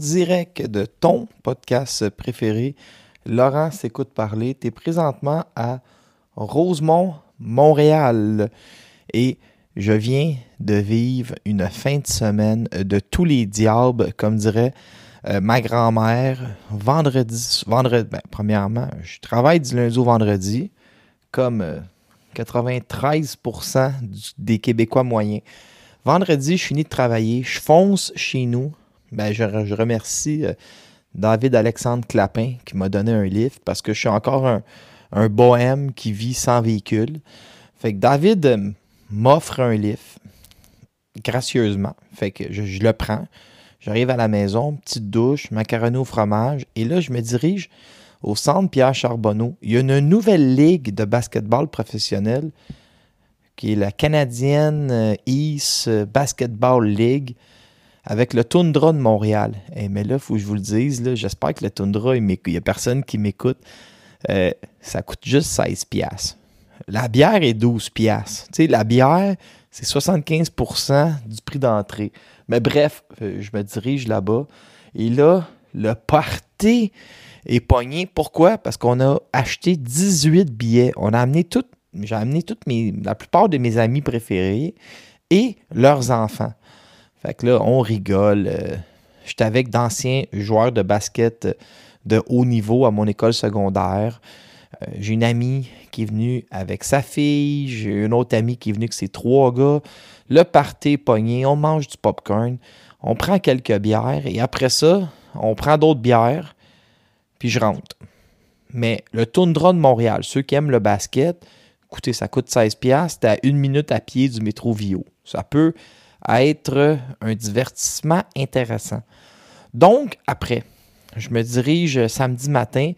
Direct de ton podcast préféré, Laurent s'écoute parler. Tu es présentement à Rosemont, Montréal. Et je viens de vivre une fin de semaine de tous les diables, comme dirait euh, ma grand-mère. Vendredi, vendredi ben, premièrement, je travaille du lundi au vendredi, comme euh, 93% du- des Québécois moyens. Vendredi, je finis de travailler, je fonce chez nous. Ben, je, je remercie euh, David Alexandre Clapin qui m'a donné un livre parce que je suis encore un, un bohème qui vit sans véhicule. Fait que David euh, m'offre un livre gracieusement. Fait que je, je le prends. J'arrive à la maison, petite douche, macaroni au fromage. Et là, je me dirige au centre Pierre Charbonneau. Il y a une nouvelle ligue de basketball professionnel qui est la canadienne euh, East Basketball League avec le Tundra de Montréal. Eh, mais là, il faut que je vous le dise, j'espère que le Tundra, il n'y a personne qui m'écoute. Euh, ça coûte juste 16 piastres. La bière est 12 piastres. Tu sais, la bière, c'est 75% du prix d'entrée. Mais bref, euh, je me dirige là-bas. Et là, le party est pogné. Pourquoi? Parce qu'on a acheté 18 billets. On a amené tout, j'ai amené toutes mes, la plupart de mes amis préférés et leurs enfants. Fait que là, on rigole. Euh, J'étais avec d'anciens joueurs de basket euh, de haut niveau à mon école secondaire. Euh, j'ai une amie qui est venue avec sa fille. J'ai une autre amie qui est venue avec ses trois gars. Le party pogné. On mange du popcorn. On prend quelques bières. Et après ça, on prend d'autres bières. Puis je rentre. Mais le Tundra de Montréal, ceux qui aiment le basket, écoutez, ça coûte 16$. piastres. C'est à une minute à pied du métro Vio. Ça peut être un divertissement intéressant. Donc, après, je me dirige samedi matin.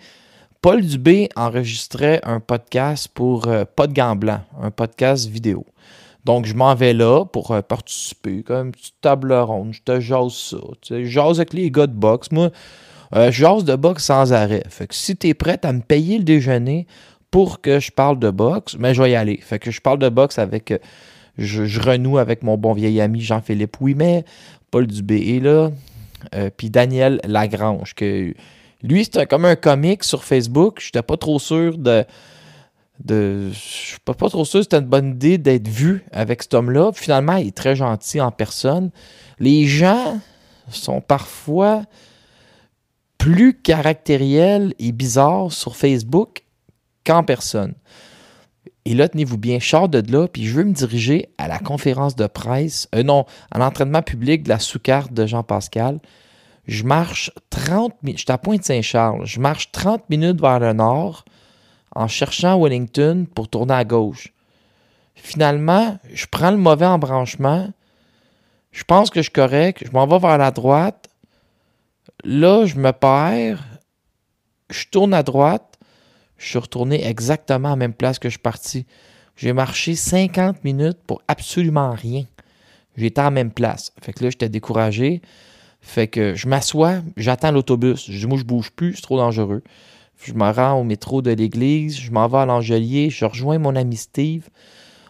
Paul Dubé enregistrait un podcast pour euh, Pas de un podcast vidéo. Donc, je m'en vais là pour euh, participer, comme une petite table ronde. Je te jase ça. Tu sais, je jase avec les gars de boxe. Moi, euh, je jase de boxe sans arrêt. Fait que si tu es prête à me payer le déjeuner pour que je parle de boxe, mais je vais y aller. Fait que je parle de boxe avec. Je, je renoue avec mon bon vieil ami Jean-Philippe Ouimet, Paul Dubé est là, euh, puis Daniel Lagrange, que lui, c'était comme un comique sur Facebook. Je n'étais pas trop sûr de. de je suis pas, pas trop sûr que c'était une bonne idée d'être vu avec cet homme-là. Finalement, il est très gentil en personne. Les gens sont parfois plus caractériels et bizarres sur Facebook qu'en personne. Et là, tenez-vous bien, je sors de là, puis je veux me diriger à la conférence de presse, euh, non, à l'entraînement public de la sous-carte de Jean-Pascal. Je marche 30 minutes, je suis à Pointe-Saint-Charles, je marche 30 minutes vers le nord en cherchant Wellington pour tourner à gauche. Finalement, je prends le mauvais embranchement, je pense que je suis correct, je m'en vais vers la droite. Là, je me perds, je tourne à droite, je suis retourné exactement à la même place que je suis parti. J'ai marché 50 minutes pour absolument rien. J'étais à la même place. Fait que là, j'étais découragé. Fait que je m'assois, j'attends l'autobus. Je dis, moi, je bouge plus, c'est trop dangereux. Je me rends au métro de l'église, je m'en vais à l'Angelier, je rejoins mon ami Steve.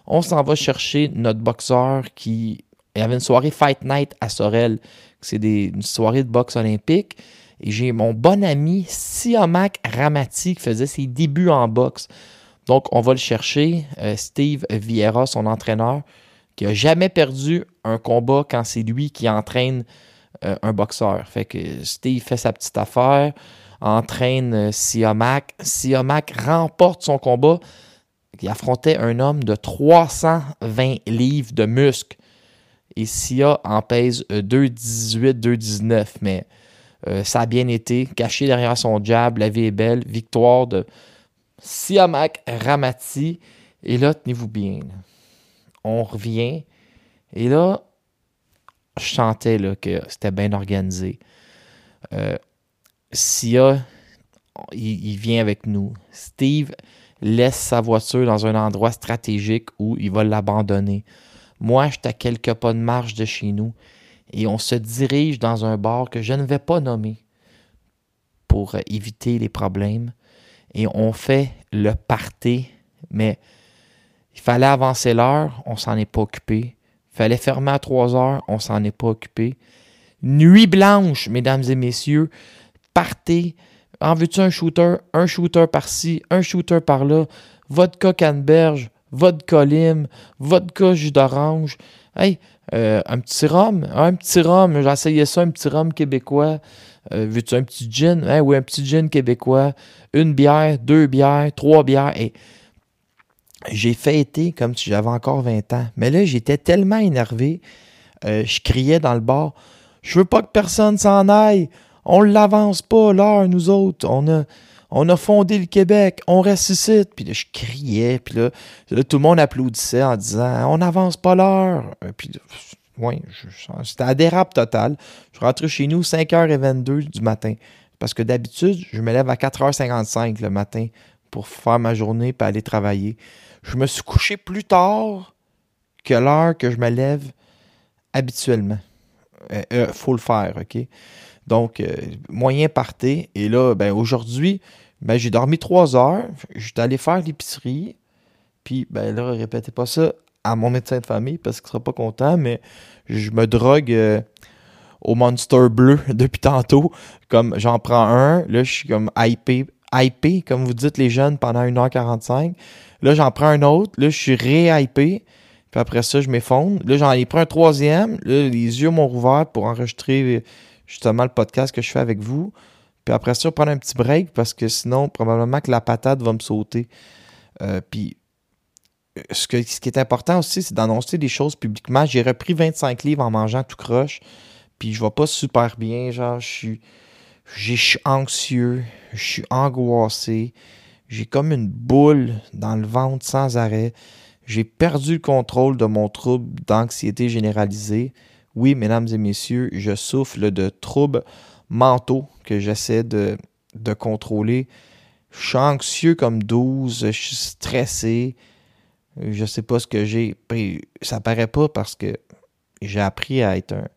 On s'en va chercher notre boxeur qui. Il avait une soirée Fight Night à Sorel. C'est des- une soirée de boxe olympique. Et j'ai mon bon ami Siamak Ramati qui faisait ses débuts en boxe. Donc, on va le chercher. Euh, Steve Vieira, son entraîneur, qui a jamais perdu un combat quand c'est lui qui entraîne euh, un boxeur. Fait que Steve fait sa petite affaire. entraîne euh, Siamak. Siamak remporte son combat. Il affrontait un homme de 320 livres de muscles. Et Sia en pèse 2,18, 2,19. Mais euh, ça a bien été. Caché derrière son jab, la vie est belle. Victoire de Siamak Ramati. Et là, tenez-vous bien. On revient. Et là, je sentais là, que c'était bien organisé. Euh, Sia, il, vient avec nous. Steve laisse sa voiture dans un endroit stratégique où il va l'abandonner. Moi, j'étais à quelques pas de marche de chez nous et on se dirige dans un bar que je ne vais pas nommer pour éviter les problèmes. Et on fait le party, mais il fallait avancer l'heure, on s'en est pas occupé. Il fallait fermer à 3 heures, on s'en est pas occupé. Nuit blanche, mesdames et messieurs, partez. En veux-tu un shooter? Un shooter par-ci, un shooter par-là. Vodka canneberge, vodka lime, vodka jus d'orange. Hey, euh, un petit rhum, un petit rhum, j'ai essayé ça, un petit rhum québécois. Euh, veux-tu un petit gin? Hey, oui, un petit gin québécois. Une bière, deux bières, trois bières. Et j'ai fêté comme si j'avais encore 20 ans. Mais là, j'étais tellement énervé, euh, je criais dans le bar Je veux pas que personne s'en aille. On l'avance pas, l'heure, nous autres. On a, on a fondé le Québec. On ressuscite. Puis là, je criais. Puis là, tout le monde applaudissait en disant On n'avance pas l'heure. Euh, puis, oui, c'était à dérape total. Je rentrais chez nous 5h22 du matin. Parce que d'habitude, je me lève à 4h55 le matin pour faire ma journée et aller travailler je me suis couché plus tard que l'heure que je me lève habituellement. Il euh, euh, faut le faire, OK? Donc, moyen parté. Et là, ben, aujourd'hui, ben, j'ai dormi trois heures. J'étais allé faire l'épicerie. Puis, ben là, répétez pas ça à mon médecin de famille parce qu'il sera pas content, mais je me drogue au Monster bleu depuis tantôt. Comme j'en prends un, là, je suis comme hypé, hypé, comme vous dites les jeunes, pendant 1h45. Là, j'en prends un autre. Là, je suis ré-hypé. Puis après ça, je m'effondre. Là, j'en ai pris un troisième. Là, les yeux m'ont rouvert pour enregistrer justement le podcast que je fais avec vous. Puis après ça, prendre un petit break parce que sinon, probablement que la patate va me sauter. Euh, puis ce, que, ce qui est important aussi, c'est d'annoncer des choses publiquement. J'ai repris 25 livres en mangeant tout croche. Puis je vais pas super bien. Genre, je suis, je suis anxieux. Je suis angoissé. J'ai comme une boule dans le ventre sans arrêt. J'ai perdu le contrôle de mon trouble d'anxiété généralisée. Oui, mesdames et messieurs, je souffle de troubles mentaux que j'essaie de, contrôler. Je suis anxieux comme 12, je suis stressé. Je sais pas ce que j'ai. Ça paraît pas parce que j'ai appris à être un,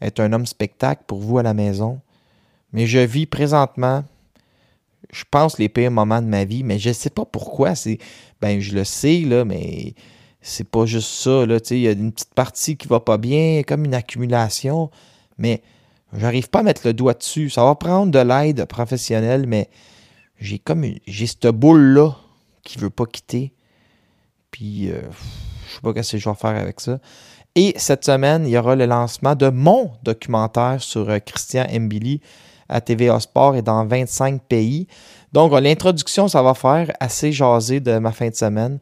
être un homme spectacle pour vous à la maison. Mais je vis présentement je pense, les pires moments de ma vie, mais je sais pas pourquoi. Ben, je le sais, là, mais c'est pas juste ça, il y a une petite partie qui va pas bien, comme une accumulation, mais j'arrive pas à mettre le doigt dessus. Ça va prendre de l'aide professionnelle, mais j'ai comme, j'ai cette boule-là qui veut pas quitter, puis euh, je sais pas ce que je vais faire avec ça. Et cette semaine, il y aura le lancement de mon documentaire sur euh, Christian Mbili, à TVA Sport et dans 25 pays. Donc, l'introduction, ça va faire assez jaser de ma fin de semaine.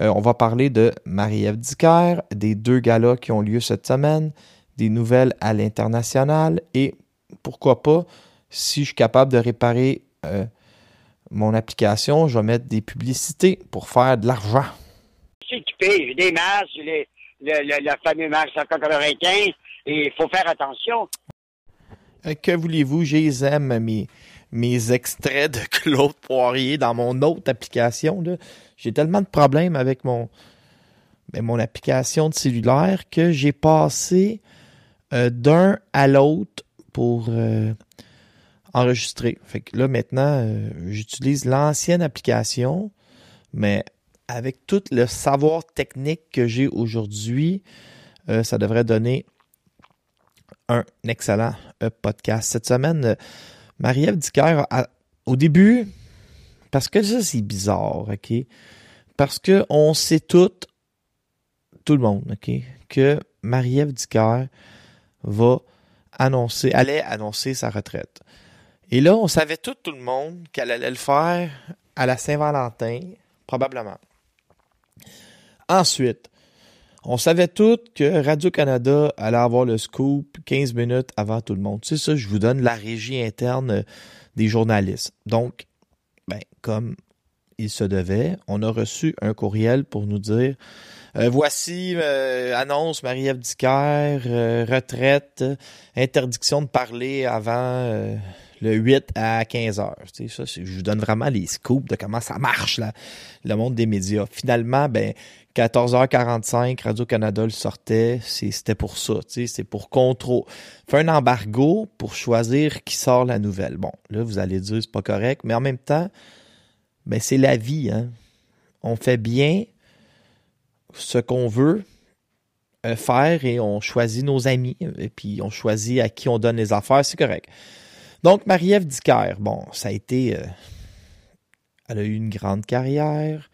Euh, on va parler de Marie-Ève Dicker, des deux galas qui ont lieu cette semaine, des nouvelles à l'international et pourquoi pas, si je suis capable de réparer euh, mon application, je vais mettre des publicités pour faire de l'argent. Je suis j'ai des masques, le, le, le, fameux masque 195 et il faut faire attention. Euh, que voulez-vous, j'aime mes, mes extraits de Claude Poirier dans mon autre application. J'ai tellement de problèmes avec mon, ben, mon application de cellulaire que j'ai passé euh, d'un à l'autre pour euh, enregistrer. Fait que là, maintenant, j'utilise l'ancienne application, mais avec tout le savoir technique que j'ai aujourd'hui, ça devrait donner un excellent euh, podcast. Cette semaine, euh, Marie-Ève Dicker, au début, parce que ça, c'est bizarre, OK? Parce que on sait tout, tout le monde, OK? Que Marie-Ève Dicker va annoncer, allait annoncer sa retraite. Et là, on savait tout, le monde, qu'elle allait le faire à la Saint-Valentin, probablement. Ensuite, on savait tout que Radio-Canada allait avoir le scoop 15 minutes avant tout le monde. C'est ça, je vous donne la régie interne euh, des journalistes. Donc, ben, comme il se devait, on a reçu un courriel pour nous dire voici euh, annonce Marie-Ève Dicker, retraite, interdiction de parler avant le 8 à 15 heures. Je vous donne vraiment les scoops de comment ça marche, le monde des médias. Finalement, ben, 14h45, Radio-Canada le sortait, c'était pour ça, c'est pour contrôle. Fait un embargo pour choisir qui sort la nouvelle. Bon, là, vous allez dire, c'est pas correct, mais en même temps, ben, c'est la vie, hein. On fait bien ce qu'on veut euh, faire et on choisit nos amis, et puis on choisit à qui on donne les affaires, c'est correct. Donc, Marie-Ève Dicker, bon, ça a été... Euh, elle a eu une grande carrière.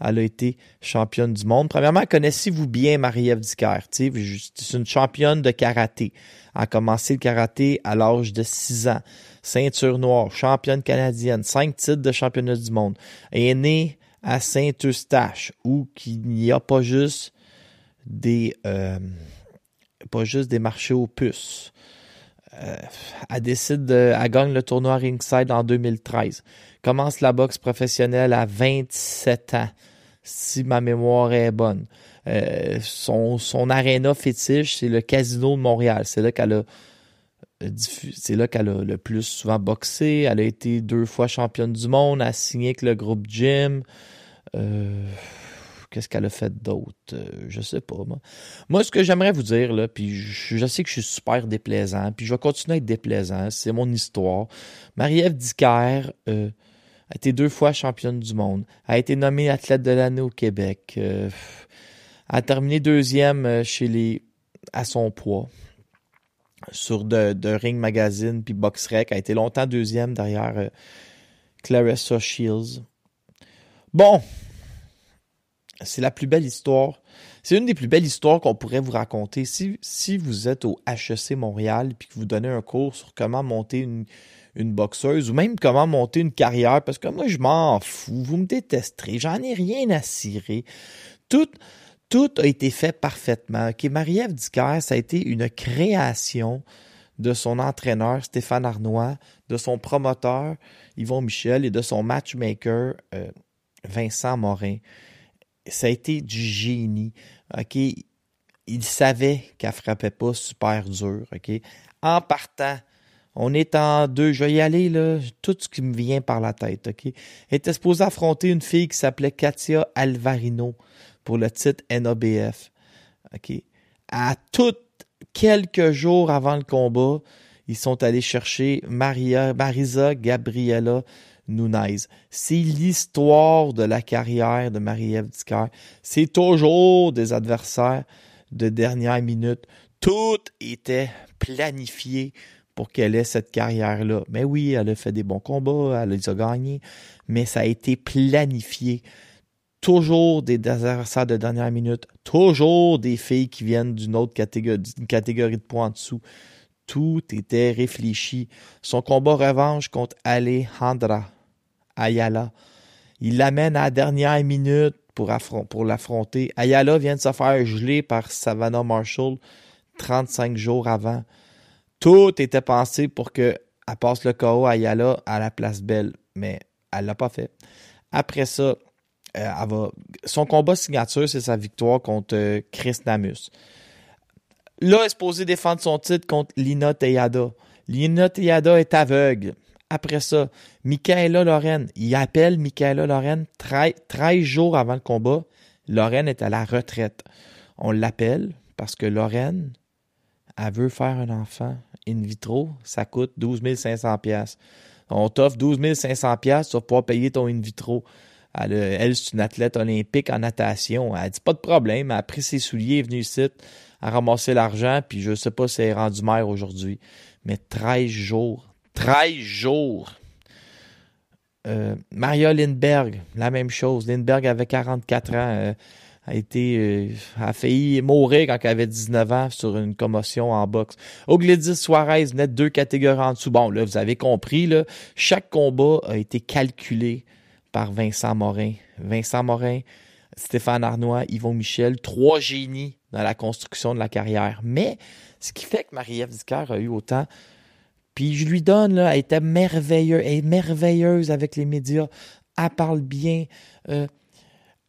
Elle a été championne du monde. Premièrement, connaissez-vous bien Marie-Ève Dicker? C'est une championne de karaté. A commencé le karaté à l'âge de 6 ans. Ceinture noire, championne canadienne, cinq titres de championnat du monde. Elle est née à Saint-Eustache, où il n'y a pas juste des euh, marchés aux puces. Euh, elle décide de, elle gagne le tournoi Ringside en 2013. Commence la boxe professionnelle à 27 ans, si ma mémoire est bonne. Euh, son, son aréna fétiche, c'est le Casino de Montréal. C'est là qu'elle a c'est là qu'elle a le plus souvent boxé. Elle a été deux fois championne du monde, a signé avec le groupe Jim. Euh, Qu'est-ce qu'elle a fait d'autre? Euh, je sais pas, moi. Ce que j'aimerais vous dire, puis je, sais que je suis super déplaisant, puis je vais continuer à être déplaisant, c'est mon histoire. Marie-Ève Dicker euh, a été deux fois championne du monde, a été nommée athlète de l'année au Québec, euh, a terminé deuxième chez les à son poids sur de, Ring Magazine puis BoxRec, a été longtemps deuxième derrière Clarissa Shields. Bon, c'est la plus belle histoire. C'est une des plus belles histoires qu'on pourrait vous raconter. Si, vous êtes au HEC Montréal et que vous donnez un cours sur comment monter une, une boxeuse ou même comment monter une carrière, parce que moi, je m'en fous. Vous me détesterez. J'en ai rien à cirer. Tout, tout a été fait parfaitement. Marie-Ève Dicker, ça a été une création de son entraîneur Stéphane Arnois, de son promoteur Yvon Michel et de son matchmaker euh, Vincent Morin ça a été du génie. Il savait qu'elle frappait pas super dur. En partant, on est en deux. Je vais y aller. Tout ce qui me vient par la tête. Elle était supposée affronter une fille qui s'appelait Katia Alvarino pour le titre NABF. À toutes quelques jours avant le combat, ils sont allés chercher Maria, Marisa Gabriela Nunez. C'est l'histoire de la carrière de Marie-Ève Dicker. C'est toujours des adversaires de dernière minute. Tout était planifié pour qu'elle ait cette carrière-là. Mais oui, elle a fait des bons combats, elle les a gagnés, mais ça a été planifié. Toujours des adversaires de dernière minute, toujours des filles qui viennent d'une autre catégorie, de points en dessous. Tout était réfléchi. Son combat revanche contre Alejandra Ayala. Il l'amène à la dernière minute pour, l'affronter. Ayala vient de se faire geler par Savannah Marshall 35 jours avant. Tout était pensé pour qu'elle passe le KO Ayala à la place belle, mais elle l'a pas fait. Après ça, euh, son combat signature, c'est sa victoire contre euh, Chris Namus. Là, elle est supposée défendre son titre contre Lina Teyada. Lina Teyada est aveugle. Après ça, Michaela Lorraine, il appelle Michaela Lorraine 13, jours avant le combat. Lorraine est à la retraite. On l'appelle parce que Lorraine, elle veut faire un enfant in vitro. Ça coûte 12 500 On t'offre 12 500 pièces pour pouvoir payer ton in vitro. Elle, c'est une athlète olympique en natation. Elle dit pas de problème. Elle a pris ses souliers, est venue ici, a ramassé l'argent, puis je sais pas si elle est rendue mère aujourd'hui. Mais 13 jours, 13 jours. Euh, Maria Lindbergh, la même chose. Lindbergh avait 44 ans. Euh, a été euh, a failli mourir quand elle avait 19 ans sur une commotion en boxe. Ogledis Suarez venait de deux catégories en dessous. Bon, là, vous avez compris, là, chaque combat a été calculé par Vincent Morin. Vincent Morin, Stéphane Arnois, Yvon Michel, trois génies dans la construction de la carrière. Mais ce qui fait que Marie-Ève Dicker a eu autant puis je lui donne, là, elle était merveilleuse, elle est merveilleuse avec les médias. Elle parle bien, euh,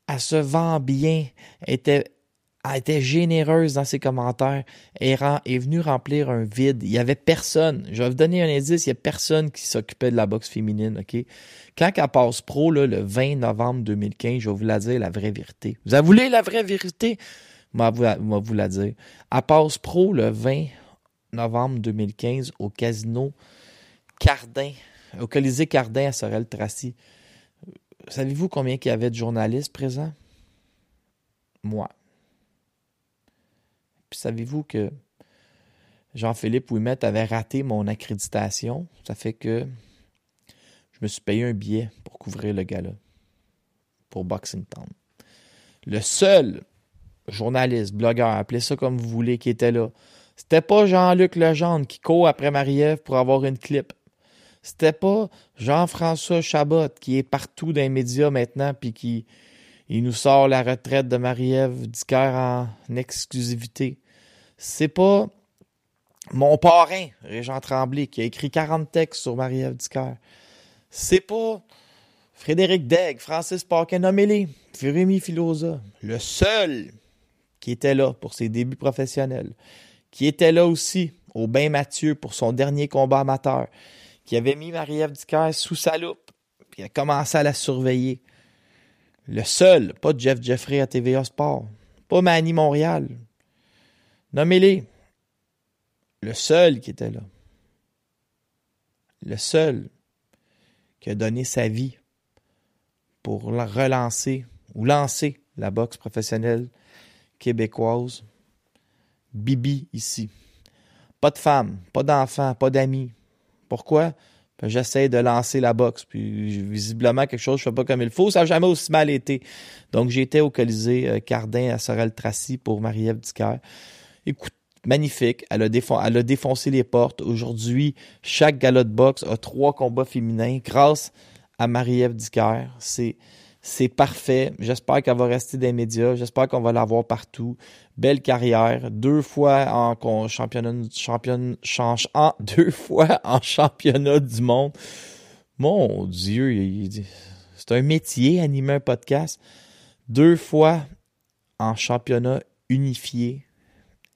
elle se vend bien, elle était, elle était généreuse dans ses commentaires. Elle est venue remplir un vide. Il y avait personne. Je vais vous donner un indice, il n'y a personne qui s'occupait de la boxe féminine, OK? Quand elle passe pro, le 20 novembre 2015, je vais vous la dire la vraie vérité. Vous voulu la vraie vérité? Moi, vous, vous la dire. Elle passe pro le 20 novembre 2015 au casino Cardin, au Colisée Cardin à Sorel-Tracy. Savez-vous combien il y avait de journalistes présents? Moi. Puis savez-vous que Jean-Philippe Ouimet avait raté mon accréditation? Ça fait que je me suis payé un billet pour couvrir le gala, pour Boxing Town. Le seul journaliste, blogueur, appelez ça comme vous voulez, qui était là, c'était pas Jean-Luc Legendre qui court après Marie-Ève pour avoir une clip. C'était pas Jean-François Chabot qui est partout dans les médias maintenant puis qui il nous sort la retraite de Marie-Ève Dicker en exclusivité. C'est pas mon parrain, Régent Tremblay, qui a écrit 40 textes sur Marie-Ève Dicker. C'est pas Frédéric Degg, Francis Parkin, nommez-les, Rémi Filosa, le seul qui était là pour ses débuts professionnels qui était là aussi au Bain Mathieu pour son dernier combat amateur, qui avait mis Marie-Ève Dicker sous sa loupe, puis a commencé à la surveiller. Le seul, pas Jeff Jeffrey à TVA Sport, pas Manny Montréal. Nommez-les. Le seul qui était là. Le seul qui a donné sa vie pour relancer ou lancer la boxe professionnelle québécoise Bibi ici. Pas de femme, pas d'enfant, pas d'amis. Pourquoi? J'essaie de lancer la boxe. Puis visiblement, quelque chose, je fais pas comme il faut. Ça n'a jamais aussi mal été. Donc, j'étais au Colisée euh, Cardin à Sorel-Tracy pour Marie-Ève Dicker. Écoute, magnifique. Elle a, elle a défoncé les portes. Aujourd'hui, chaque gala de boxe a trois combats féminins grâce à Marie-Ève Dicker. C'est parfait. J'espère qu'elle va rester des médias. J'espère qu'on va la voir partout. Belle carrière. Deux fois en championnat, championne, change, deux fois en championnat du monde. Mon Dieu, c'est un métier, animer un podcast. Deux fois en championnat unifié.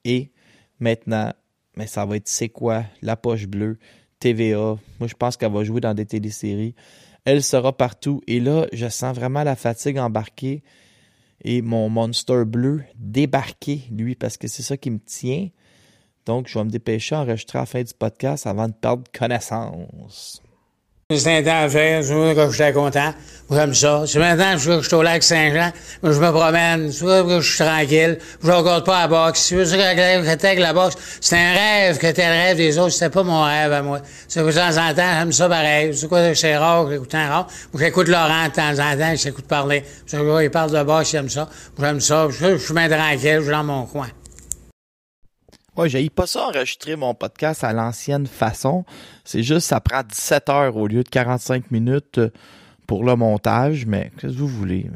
Et maintenant, mais ça va être c'est quoi? La poche bleue, TVA. Moi, je pense qu'elle va jouer dans des téléséries elle sera partout. Et là, je sens vraiment la fatigue embarquée et mon monster bleu débarquer, lui, parce que c'est ça qui me tient. Donc, je vais me dépêcher à enregistrer à la fin du podcast avant de perdre connaissance. C'est un temps à faire, je que j'étais content. J'aime ça. C'est maintenant que je suis au lac Saint-Jean, je me promène, soit que je suis tranquille, je regarde pas la boxe. Tu veux que avec la boxe, c'est un rêve que t'es le rêve des autres, c'était pas mon rêve à moi. C'est que de temps en temps, j'aime ça pareil. C'est quoi, c'est rare j'écoute un rare. J'écoute Laurent de temps en temps, j'écoute parler. Il parle de boxe, j'aime ça. J'aime ça. Je, suis bien tranquille, je suis dans mon coin. Moi, j'ai pas ça enregistrer mon podcast à l'ancienne façon. C'est juste, ça prend 17 heures au lieu de 45 minutes euh, pour le montage, mais qu'est-ce que vous voulez?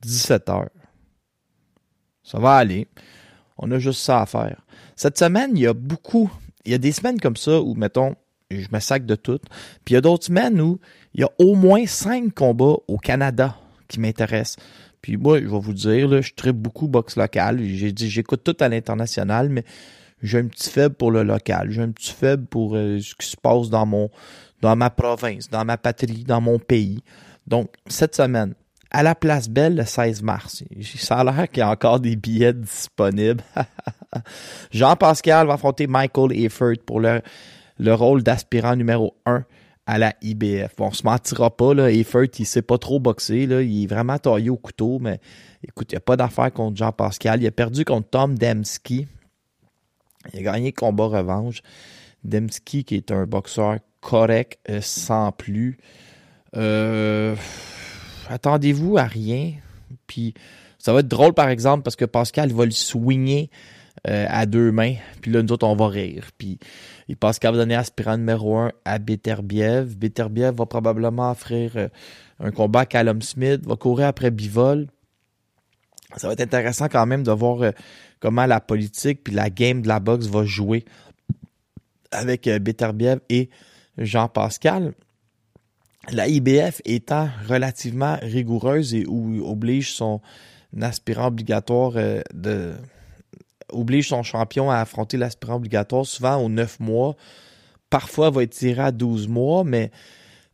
17 heures. Ça va aller. On a juste ça à faire. Cette semaine, il y a beaucoup. Il y a des semaines comme ça où, mettons, je me sac de tout. Puis il y a d'autres semaines où il y a au moins cinq combats au Canada qui m'intéressent. Puis moi, je vais vous dire, là, je traite beaucoup boxe local. J'ai dit, j'écoute tout à l'international, mais j'ai un petit faible pour le local. J'ai un petit faible pour euh, ce qui se passe dans mon, dans ma province, dans ma patrie, dans mon pays. Donc, cette semaine, à la Place Belle, le 16 mars, ça a l'air qu'il y a encore des billets disponibles. Jean-Pascal va affronter Michael Efford pour le, le rôle d'aspirant numéro 1 à la IBF. Bon, on se mentira pas, là, Effort, il sait pas trop boxer, là, il est vraiment taillé au couteau, mais écoute, il n'y a pas d'affaire contre Jean-Pascal. Il a perdu contre Tom Demski. Il a gagné combat revanche. Demski, qui est un boxeur correct, euh, sans plus. Euh, attendez-vous à rien. Puis, Ça va être drôle, par exemple, parce que Pascal va le swinger euh, à deux mains. Puis là, nous autres, on va rire. Puis Pascal va donner aspirant numéro un à Beterbiev. Beterbiev va probablement offrir euh, un combat à Callum Smith, va courir après Bivol. Ça va être intéressant quand même de voir euh, comment la politique puis la game de la boxe va jouer avec Beterbiev et Jean-Pascal. La IBF étant relativement rigoureuse et où oblige son aspirant obligatoire de oblige son champion à affronter l'aspirant obligatoire souvent aux 9 mois. Parfois, va être tiré à 12 mois, mais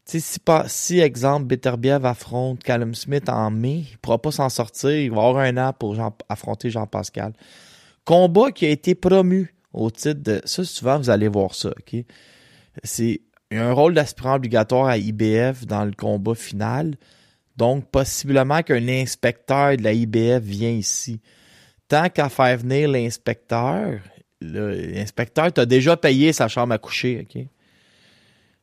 si, si, exemple, Beterbiev affronte Callum Smith en mai, il ne pourra pas s'en sortir. Il va avoir un an pour affronter Jean-Pascal. Combat qui a été promu au titre de. Ça, souvent, vous allez voir ça, OK? C'est un rôle d'aspirant obligatoire à IBF dans le combat final. Donc, possiblement qu'un inspecteur de la IBF vient ici tant qu'à faire venir l'inspecteur, l'inspecteur t'a déjà payé sa chambre à coucher, OK?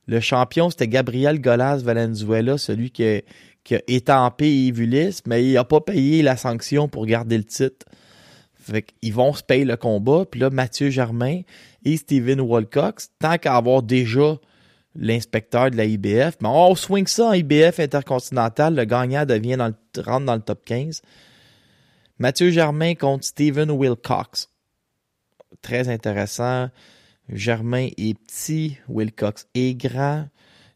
Le champion, c'était Gabriel Golas Valenzuela, celui qui a, qui a étampé Evulis, mais il n'a pas payé la sanction pour garder le titre. Fait qu'ils vont se payer le combat. Puis là, Mathieu Germain et Steven Walcox, tant qu'à avoir déjà l'inspecteur de la IBF, mais on swing ça en IBF intercontinental, le gagnant devient rentre dans le top 15. Mathieu Germain contre Steven Wilcox. Très intéressant. Germain est petit, Wilcox est grand.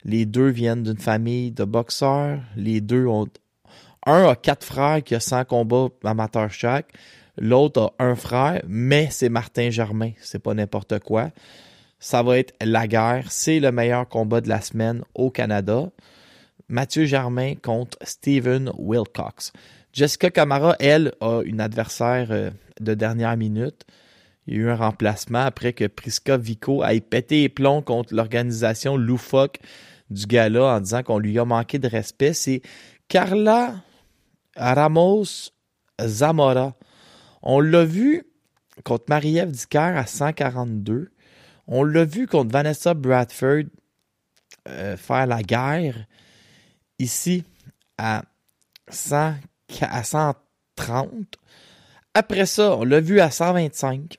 Les deux viennent d'une famille de boxeurs. Les deux ont. Un a quatre frères qui a 100 combats amateurs chaque. L'autre a un frère, mais c'est Martin Germain. C'est pas n'importe quoi. Ça va être la guerre. C'est le meilleur combat de la semaine au Canada. Mathieu Germain contre Steven Wilcox. Jessica Camara, elle, a une adversaire euh, de dernière minute. Il y a eu un remplacement après que Priska Vico ait pété les plombs contre l'organisation loufoque du gala en disant qu'on lui a manqué de respect. C'est Carla Ramos Zamora. On l'a vu contre Marie-Ève Dicker à 142. On l'a vu contre Vanessa Bradford euh, faire la guerre ici à 100 à 130. Après ça, on l'a vu à 125.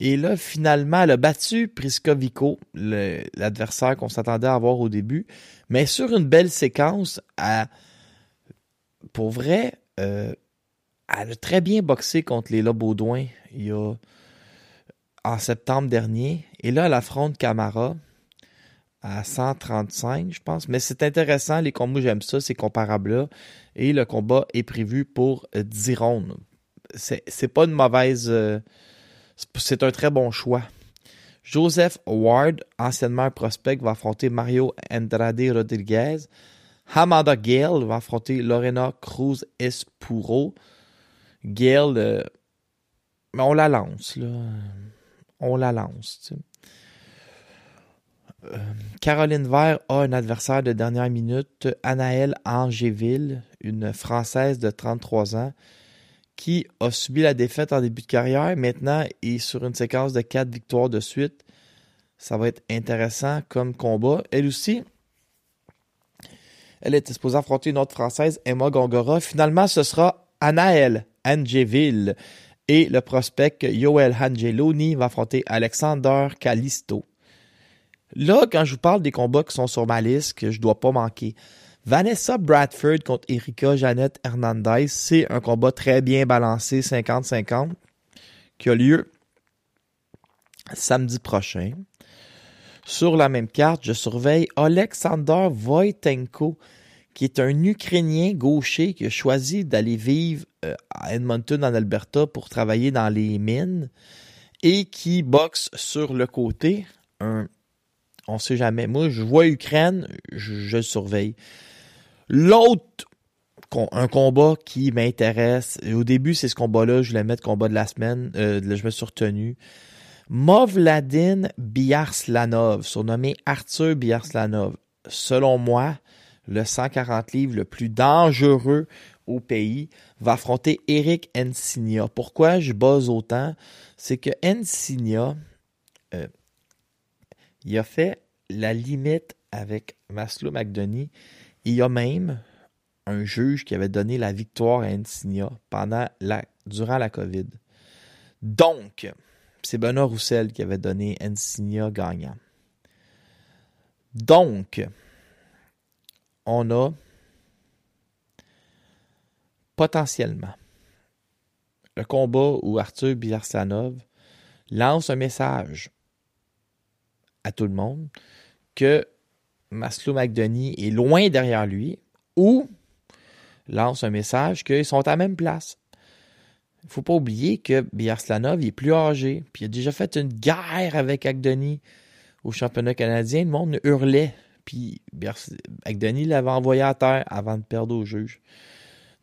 Et là, finalement, elle a battu Priscovico, l'adversaire qu'on s'attendait à avoir au début. Mais sur une belle séquence, pour vrai, euh, elle a très bien boxé contre les Baudouin en septembre dernier. Et là, elle affronte Camara à 135, je pense. Mais c'est intéressant, les combats, j'aime ça, ces comparables-là. Et le combat est prévu pour 10 euh. C'est pas une mauvaise. Euh, c'est un très bon choix. Joseph Ward, anciennement prospect, va affronter Mario Andrade Rodriguez. Hamada Gale va affronter Lorena Cruz Espuro. Gale, euh, on la lance, là. On la lance, tu sais. Euh, Caroline Vert a un adversaire de dernière minute, Anaëlle Angéville, une Française de 33 ans, qui a subi la défaite en début de carrière. Maintenant, est sur une séquence de quatre victoires de suite. Ça va être intéressant comme combat. Elle aussi, elle était supposée affronter une autre Française, Emma Gongora. Finalement, ce sera Anaëlle Angéville. Et le prospect Yoel Angeloni va affronter Alexander Callisto. Là, quand je vous parle des combats qui sont sur ma liste, que je dois pas manquer, Vanessa Bradford contre Erika Jeannette Hernandez, c'est un combat très bien balancé, 50-50, qui a lieu samedi prochain. Sur la même carte, je surveille Alexander Wojtenko, qui est un Ukrainien gaucher qui a choisi d'aller vivre euh, à Edmonton, en Alberta, pour travailler dans les mines et qui boxe sur le côté. Un on sait jamais. Moi, je vois Ukraine, je, le surveille. L'autre, un combat qui m'intéresse, au début, c'est ce combat-là, je voulais mettre combat de la semaine, euh, je me suis retenu. Movladin Biarslanov, surnommé Arthur Biarslanov. Selon moi, le 140 livres le plus dangereux au pays, va affronter Eric Ensigna. Pourquoi je buzz autant? C'est que Ensigna, il a fait la limite avec Maslow McDonough. Il a même un juge qui avait donné la victoire à Insignia pendant la, durant la COVID. Donc, c'est Benoît Roussel qui avait donné Insignia gagnant. Donc, on a potentiellement le combat où Arthur Biarsanov lance un message à tout le monde que Maslow McDonough est loin derrière lui ou lance un message qu'ils sont à la même place. Il ne faut pas oublier que Biarslanov est plus âgé, puis il a déjà fait une guerre avec Agdoni au championnat canadien. Le monde hurlait, puis Agdoni l'avait envoyé à terre avant de perdre au juge.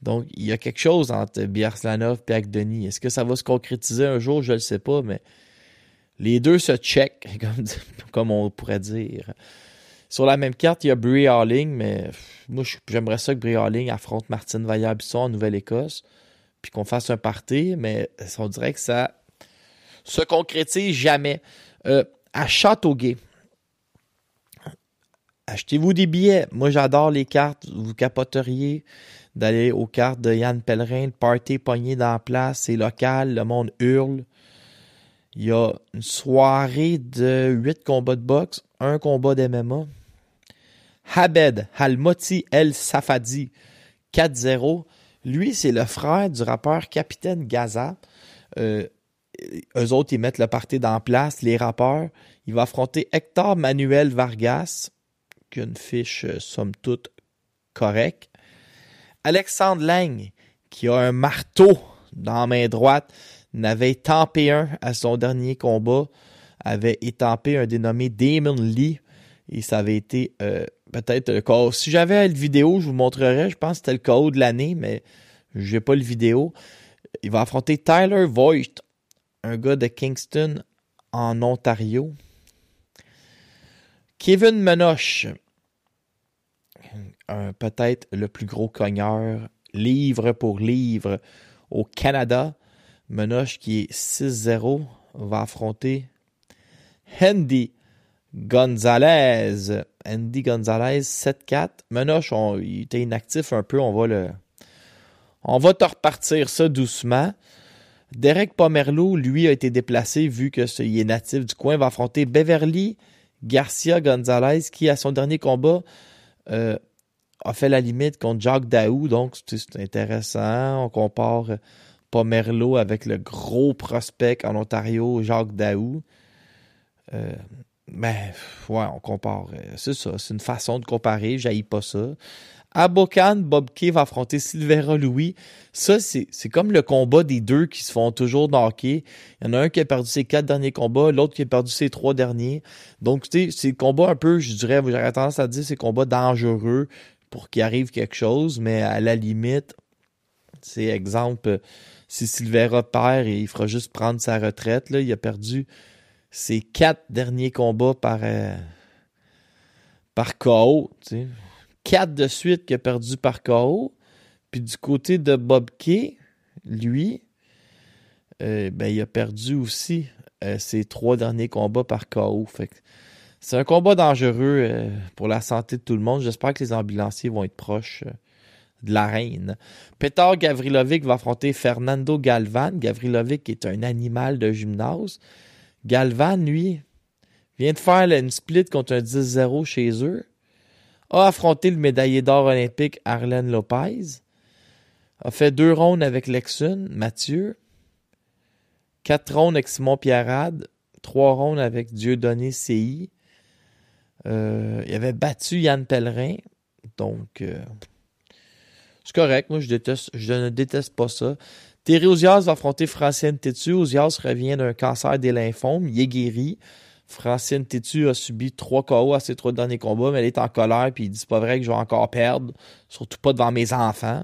Donc, il y a quelque chose entre Biarslanov et Agdoni. Est-ce que ça va se concrétiser un jour? Je ne le sais pas, mais les deux se checkent, comme, on pourrait dire. Sur la même carte, il y a Brie Harling, mais moi, j'aimerais ça que Brie Harling affronte Martine Vaillard-Bisson en Nouvelle-Écosse, puis qu'on fasse un party, mais on dirait que ça se concrétise jamais. Euh, à Châteauguay, achetez-vous des billets. Moi, j'adore les cartes. Vous capoteriez d'aller aux cartes de Yann Pellerin, le party dans la place, c'est local, le monde hurle. Il y a une soirée de huit combats de boxe, un combat d'MMA. Habed Halmoti El Safadi 4-0. Lui, c'est le frère du rappeur Capitaine Gaza. Euh, eux autres, ils mettent le parti dans place, les rappeurs. Il va affronter Hector Manuel Vargas, qui a une fiche, euh, somme toute, correcte. Alexandre Lang, qui a un marteau dans la main droite, n'avait étampé un à son dernier combat, avait étampé un dénommé Damon Lee, et ça avait été euh, peut-être le cas. Si j'avais le vidéo, je vous montrerais. Je pense que c'était le KO de l'année, mais j'ai pas le vidéo. Il va affronter Tyler Voigt, un gars de Kingston en Ontario. Kevin Menoche, peut-être le plus gros cogneur, livre pour livre au Canada. Menoche qui est 6-0 va affronter Handy Gonzalez. Andy Gonzalez, 7-4. Menoche, il était inactif un peu. On va. On va te repartir ça doucement. Derek Pomerleau, lui, a été déplacé vu qu'il est natif du coin. va affronter Beverly Garcia Gonzalez, qui, à son dernier combat, euh, a fait la limite contre Jacques Daou. Donc, c'est intéressant. On compare Pomerleau avec le gros prospect en Ontario, Jacques Daou. Euh, ben, ouais, on compare. Euh, c'est ça, c'est une façon de comparer, j'haïs pas ça. Abokan, Bob Kay va affronter Silvera Louis. Ça, c'est, comme le combat des deux qui se font toujours knocker. Il y en a un qui a perdu ses quatre derniers combats, l'autre qui a perdu ses trois derniers. Donc, tu sais, c'est combat un peu, je dirais, j'aurais tendance à dire, c'est combat dangereux pour qu'il arrive quelque chose, mais à la limite, c'est exemple, si Silvera perd et il fera juste prendre sa retraite, il a perdu ses quatre derniers combats par, euh, par KO. Quatre de suite qu'il a perdu par KO. Puis du côté de Bob Kay, lui, euh, ben, il a perdu aussi euh, ses trois derniers combats par KO. c'est un combat dangereux pour la santé de tout le monde. J'espère que les ambulanciers vont être proches de la reine. Petar Gavrilovic va affronter Fernando Galvan. Gavrilovic est un animal de gymnase. Galvan, lui, vient de faire une split contre un 10-0 chez eux, a affronté le médaillé d'or olympique Arlen Lopez, a fait deux rondes avec Lexun, Mathieu, quatre rondes avec Simon Pierrade, trois rondes avec Dieudonné CI. Euh, il avait battu Yann Pellerin, donc euh, c'est correct. Moi, je, déteste, je ne déteste pas ça. Thierry Ozias va affronter Francine Tétu. Ozias revient d'un cancer des lymphomes. Il est guéri. Francine Tétu a subi trois KO à ses trois derniers combats, mais elle est en colère puis il dit pas vrai que je vais encore perdre, surtout pas devant mes enfants.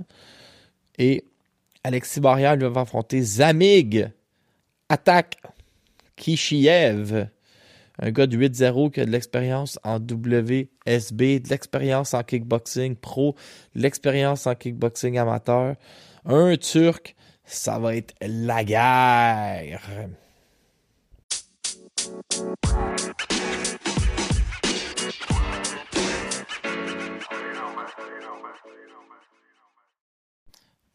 Et Alexis Barrière va affronter Zamig. Attaque Kishiev. Un gars de 8-0 qui a de l'expérience en WSB, de l'expérience en kickboxing pro, de l'expérience en kickboxing amateur. Un Turc ça va être la guerre.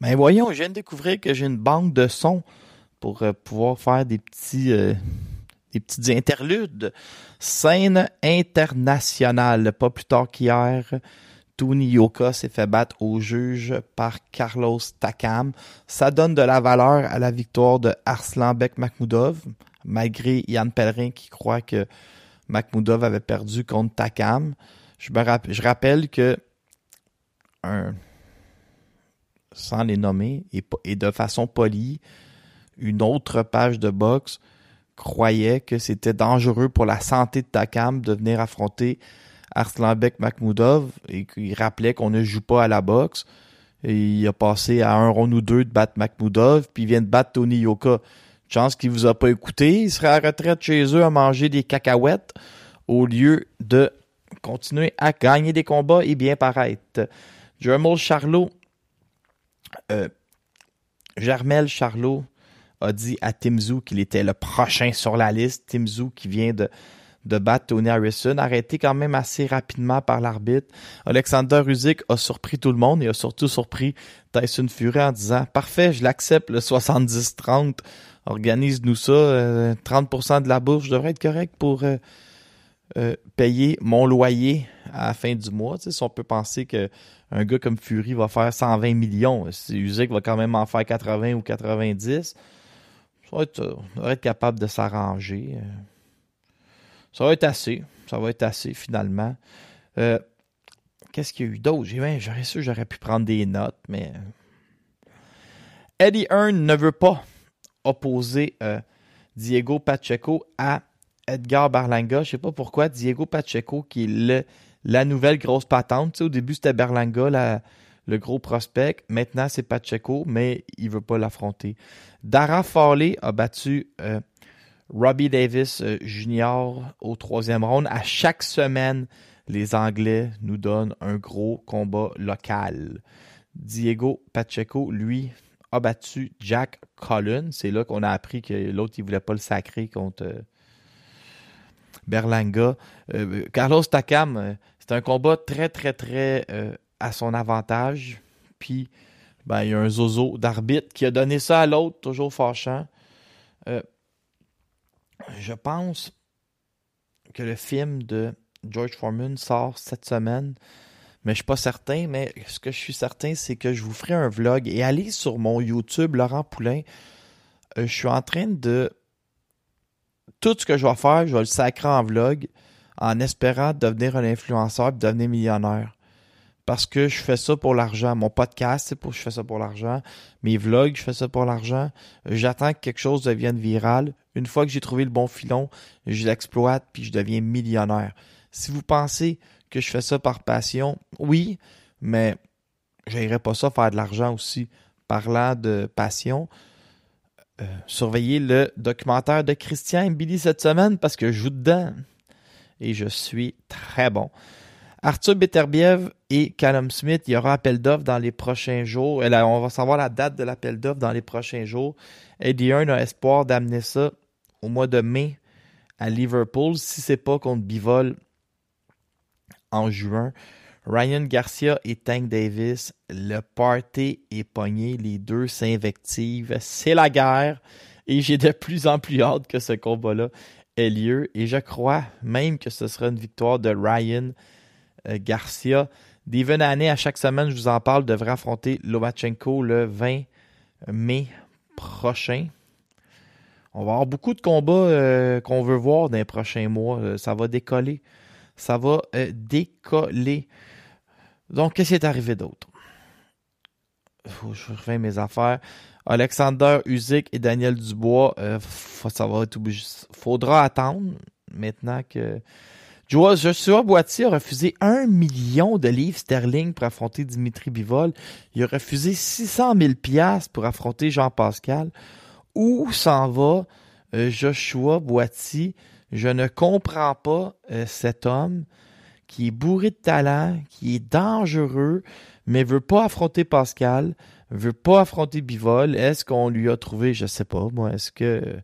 Ben voyons, je viens de découvrir que j'ai une banque de sons pour euh, pouvoir faire des petits euh, des petites interludes. Scène internationale, pas plus tard qu'hier. Tony Yoka s'est fait battre au juge par Carlos Takam. Ça donne de la valeur à la victoire de Arslanbek Makhmoudov, malgré Yann Pellerin qui croit que Makhmoudov avait perdu contre Takam. Je, rappelle que sans les nommer et de façon polie, une autre page de boxe croyait que c'était dangereux pour la santé de Takam de venir affronter Arslanbek Makhmoudov et qu'il rappelait qu'on ne joue pas à la boxe. Il a passé à un round ou deux de battre Makhmoudov, puis il vient de battre Tony Yoka. Chance qu'il vous a pas écouté. Il serait à retraite chez eux à manger des cacahuètes au lieu de continuer à gagner des combats et bien paraître. Jermel Charlot, euh, Charlot a dit à Timzou qu'il était le prochain sur la liste. Timzou qui vient de, de battre Tony Harrison, arrêté quand même assez rapidement par l'arbitre. Alexander Usyk a surpris tout le monde et a surtout surpris Tyson Fury en disant Parfait, je l'accepte, le 70-30. Organise-nous ça. euh, 30% de la bourse, je devrais être correct pour euh, euh, payer mon loyer à la fin du mois. Si on peut penser que un gars comme Fury va faire 120 millions, Usyk va quand même en faire 80 ou 90, ça va être, euh, devrait être capable de s'arranger. euh. Ça va être assez. Ça va être assez finalement. Euh, Qu'est-ce qu'il y a eu d'autre? J'aurais su j'aurais pu prendre des notes, mais. Eddie Hearn ne veut pas opposer Diego Pacheco à Edgar Berlanga. Je sais pas pourquoi. Diego Pacheco, qui est la nouvelle grosse patente. Au début, c'était Berlanga, la- le gros prospect. Maintenant, c'est Pacheco, mais il veut pas l'affronter. Dara Farley a battu euh, Robbie Davis euh, Jr. au troisième round. À chaque semaine, les Anglais nous donnent un gros combat local. Diego Pacheco, lui, a battu Jack Collins. C'est là qu'on a appris que l'autre, il voulait pas le sacrer contre euh, Berlanga. Carlos Takam, c'est un combat très, très, très à son avantage. Puis, ben, il y a un zozo d'arbitre qui a donné ça à l'autre, toujours fâchant. Euh, je pense que le film de George Foreman sort cette semaine, mais je suis pas certain. Mais ce que je suis certain, c'est que je vous ferai un vlog et allez sur mon YouTube, Laurent Poulain. Euh, je suis en train de. Tout ce que je vais faire, je vais le sacrer en vlog en espérant devenir un influenceur et devenir millionnaire. Parce que je fais ça pour l'argent. Mon podcast, c'est pour je fais ça pour l'argent. Mes vlogs, je fais ça pour l'argent. J'attends que quelque chose devienne viral. Une fois que j'ai trouvé le bon filon, je l'exploite puis je deviens millionnaire. Si vous pensez que je fais ça par passion, oui, mais j'irai pas ça faire de l'argent aussi. Parlant de passion, euh, surveillez le documentaire de Christian Billy cette semaine parce que je joue dedans et je suis très bon. Arthur Beterbiev et Callum Smith, il y aura appel d'offres dans les prochains jours. On va savoir la date de l'appel d'offres dans les prochains jours. Eddie Hearn a espoir d'amener ça au mois de mai à Liverpool, si c'est pas contre Bivol en juin. Ryan Garcia et Tank Davis, le party est pogné, les deux s'invectivent, c'est la guerre et j'ai de plus en plus hâte que ce combat-là ait lieu et je crois même que ce sera une victoire de Ryan euh, Garcia. Devon Haney, à chaque semaine, je vous en parle, devrait affronter Lomachenko le 20 mai prochain. On va avoir beaucoup de combats euh, qu'on veut voir dans les prochains mois. Euh, ça va décoller. Ça va euh, décoller. Donc, qu'est-ce qui est arrivé d'autre? Je refais mes affaires. Alexander Usyk et Daniel Dubois, ça va être obligé. Faudra attendre maintenant que Joshua Boitier a refusé un million de livres sterling pour affronter Dimitri Bivol. Il a refusé 600 000 piastres pour affronter Jean-Pascal. Où s'en va euh, Joshua Boitier? Je ne comprends pas euh, cet homme qui est bourré de talent, qui est dangereux, mais veut pas affronter Pascal, veut pas affronter Bivol. Est-ce qu'on lui a trouvé, je sais pas, moi, est-ce que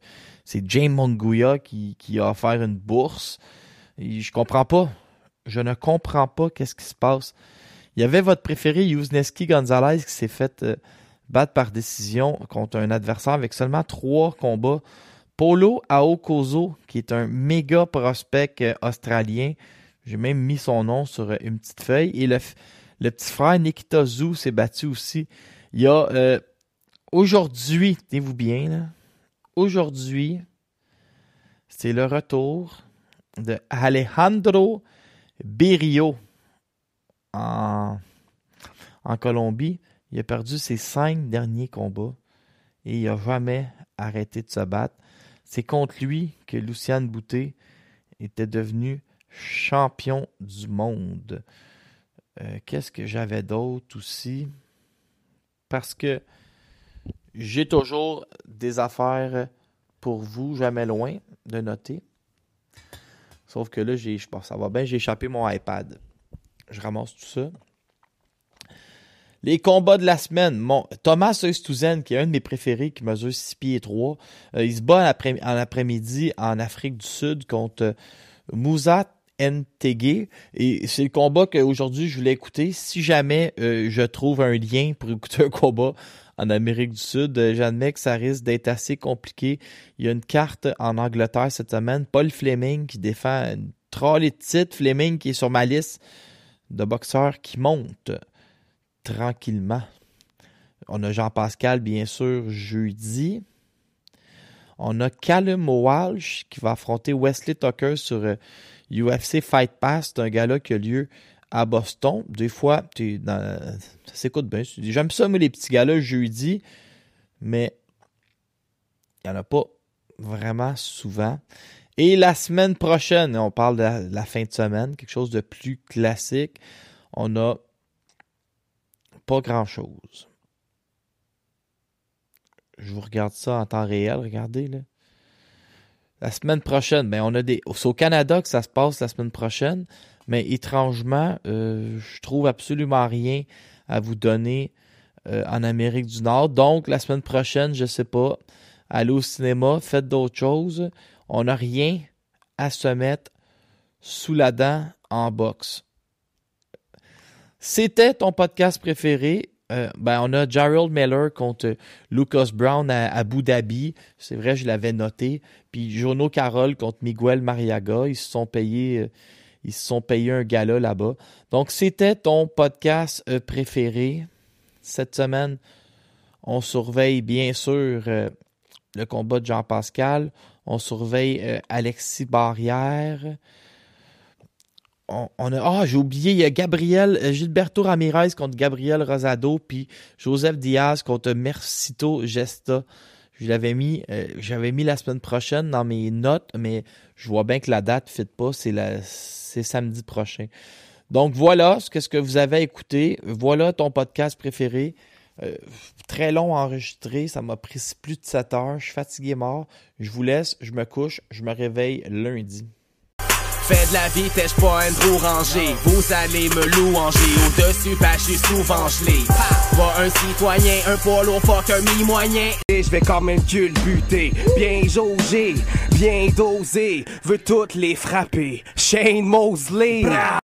c'est James Monguia qui, qui a offert une bourse? Je comprends pas. Je ne comprends pas qu'est-ce qui se passe. Il y avait votre préféré, Yuzneski Gonzalez, qui s'est fait euh, battre par décision contre un adversaire avec seulement trois combats. Polo Aokozo, qui est un méga prospect euh, australien. J'ai même mis son nom sur euh, une petite feuille. Et le, petit frère Nikita Zou s'est battu aussi. Il y a aujourd'hui, tenez-vous bien, aujourd'hui, c'est le retour de Alejandro Berrio en, Colombie. Il a perdu ses cinq derniers combats et il n'a jamais arrêté de se battre. C'est contre lui que Luciane Boutet était devenu champion du monde. Euh, Qu'est-ce que j'avais d'autre aussi? Parce que j'ai toujours des affaires pour vous, jamais loin de noter. Sauf que là, je pense, ça va bien, j'ai échappé mon iPad. Je ramasse tout ça. Les combats de la semaine. Mon, Thomas Östhuizen, qui est un de mes préférés, qui mesure 6 pieds 3, euh, il se bat en, après, en après-midi en Afrique du Sud contre euh, Moussa Ntege. Et c'est le combat qu'aujourd'hui je voulais écouter. Si jamais euh, je trouve un lien pour écouter un combat en Amérique du Sud, euh, j'admets que ça risque d'être assez compliqué. Il y a une carte en Angleterre cette semaine. Paul Fleming qui défend une trolley de titre. Fleming qui est sur ma liste de boxeurs qui monte tranquillement. On a Jean-Pascal, bien sûr, jeudi. On a Callum Walsh qui va affronter Wesley Tucker sur euh, UFC Fight Pass. C'est un gars-là qui a lieu à Boston. Des fois, t'es dans... ça s'écoute bien. J'aime ça, moi, les petits gars-là, jeudi, mais il n'y en a pas vraiment souvent. Et la semaine prochaine, on parle de la, fin de semaine, quelque chose de plus classique. On a pas grand-chose. Je vous regarde ça en temps réel, regardez là. La semaine prochaine, ben on a des. C'est au Canada que ça se passe la semaine prochaine, mais étrangement, euh, je trouve absolument rien à vous donner euh, en Amérique du Nord. Donc, la semaine prochaine, je sais pas, allez au cinéma, faites d'autres choses. On n'a rien à se mettre sous la dent en boxe. C'était ton podcast préféré. Euh, ben, on a Gerald Miller contre Lucas Brown à Abu Dhabi. C'est vrai, je l'avais noté. Puis Jono Carroll contre Miguel Mariaga. Ils se sont payés, euh, ils se sont payés un gala là-bas. Donc, c'était ton podcast euh, préféré. Cette semaine, on surveille bien sûr euh, le combat de Jean-Pascal. On surveille euh, Alexis Barrière on, a. Ah, j'ai oublié, il y a Gabriel, Gilberto Ramirez contre Gabriel Rosado, puis Joseph Diaz contre Mercito Gesta. Je l'avais mis, j'avais mis la semaine prochaine dans mes notes, mais je vois bien que la date ne fit pas. C'est la, c'est samedi prochain. Donc voilà ce que, ce que vous avez écouté. Voilà ton podcast préféré. Euh, très long à enregistrer. Ça m'a pris plus de 7 heures. Je suis fatigué mort. Je vous laisse. Je me couche. Je me réveille lundi. Fais de la vitesse, pas Andrew Ranger. Vous allez me louanger. Au-dessus, pas je suis souvent gelé. Pas un citoyen, un poids lourd, fuck un mi-moyen. Et je vais quand même culbuter. Bien jaugé, bien dosé. Veux toutes les frapper. Shane Mosley.